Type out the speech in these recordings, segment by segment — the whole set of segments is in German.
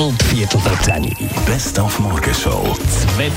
Bald Viertel vor 10 Best auf Morgenshow. Zwölf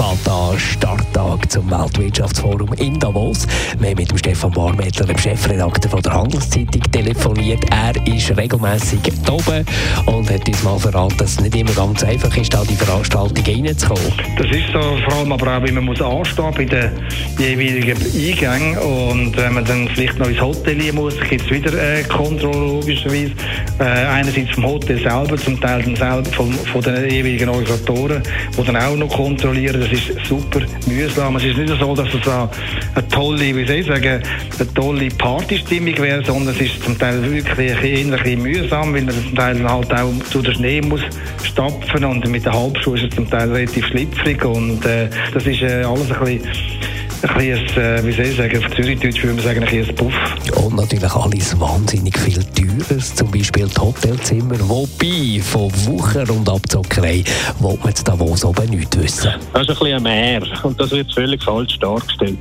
an Starttag zum Weltwirtschaftsforum in Davos. Wir haben mit dem Stefan Barmettler, dem Chefredakteur von der Handelszeitung, telefoniert. Er ist regelmäßig oben und hat uns mal verraten, dass es nicht immer ganz einfach ist, an die Veranstaltung reinzukommen. Das ist so, vor allem aber auch, wie man muss anstehen bei den jeweiligen Eingängen und wenn man dann vielleicht noch ins Hotel muss, gibt es wieder äh, Kontrolle logischerweise. Äh, einerseits vom Hotel selber, zum Teil selber von, den jeweiligen Organisatoren, die dann auch noch kontrollieren. Das ist super mühsam. Es ist nicht so, dass es eine, tolle, wie soll ich sagen, eine tolle Partystimmung wäre, sondern es ist zum Teil wirklich ein bisschen mühsam, weil man zum Teil halt auch durch den Schnee muss stapfen und mit den Halbschuhen ist es zum Teil relativ schlüpfrig und äh, das ist äh, alles ein bisschen ein bisschen, äh, wie soll ich sagen, auf Zürichdeutsch würde man sagen, ein bisschen ein Puff. Und natürlich alles wahnsinnig viel teures, zum Beispiel die Hotelzimmer. Wobei, von Wucher und Abzockerei will man jetzt Davos oben nichts wissen. Das ist ein bisschen mehr und das wird völlig falsch dargestellt.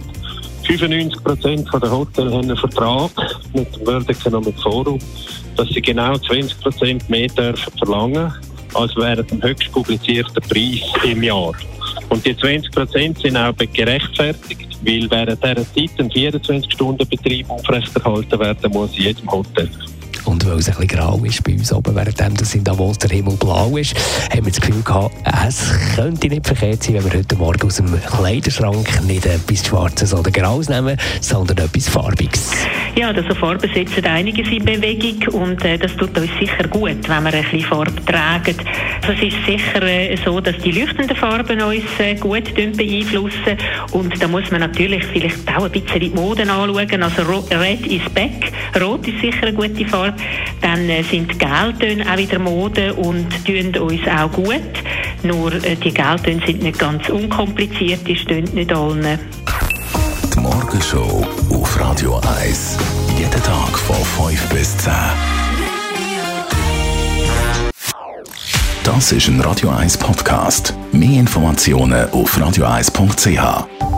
95 Prozent der Hotels haben einen Vertrag mit dem World Economic Forum, dass sie genau 20 Prozent mehr dürfen verlangen als während dem höchst publizierten Preis im Jahr. Und die 20 Prozent sind auch gerechtfertigt, weil während dieser Zeit ein 24-Stunden-Betrieb aufrechterhalten werden muss in jedem Hotel. Und weil es ein bisschen grau ist bei uns oben, während das in Davos der Himmel blau ist, haben wir das Gefühl gehabt, es könnte nicht verkehrt sein, wenn wir heute Morgen aus dem Kleiderschrank nicht etwas Schwarzes oder Graues nehmen, sondern etwas Farbiges. Ja, also Farben setzen einiges in Bewegung und äh, das tut uns sicher gut, wenn wir ein bisschen Farbe tragen. Also es ist sicher äh, so, dass die leuchtenden Farben uns äh, gut beeinflussen und da muss man natürlich vielleicht auch ein bisschen die Mode anschauen. Also Red is back, Rot ist sicher eine gute Farbe. Dann äh, sind Geltöne auch wieder Mode und tun uns auch gut. Nur äh, die Geltöne sind nicht ganz unkompliziert, die stehen nicht allen. Die Morgenshow auf Radio 1. Jeden Tag von 5 bis 10. Das ist ein Radio 1 Podcast. Mehr Informationen auf radio1.ch.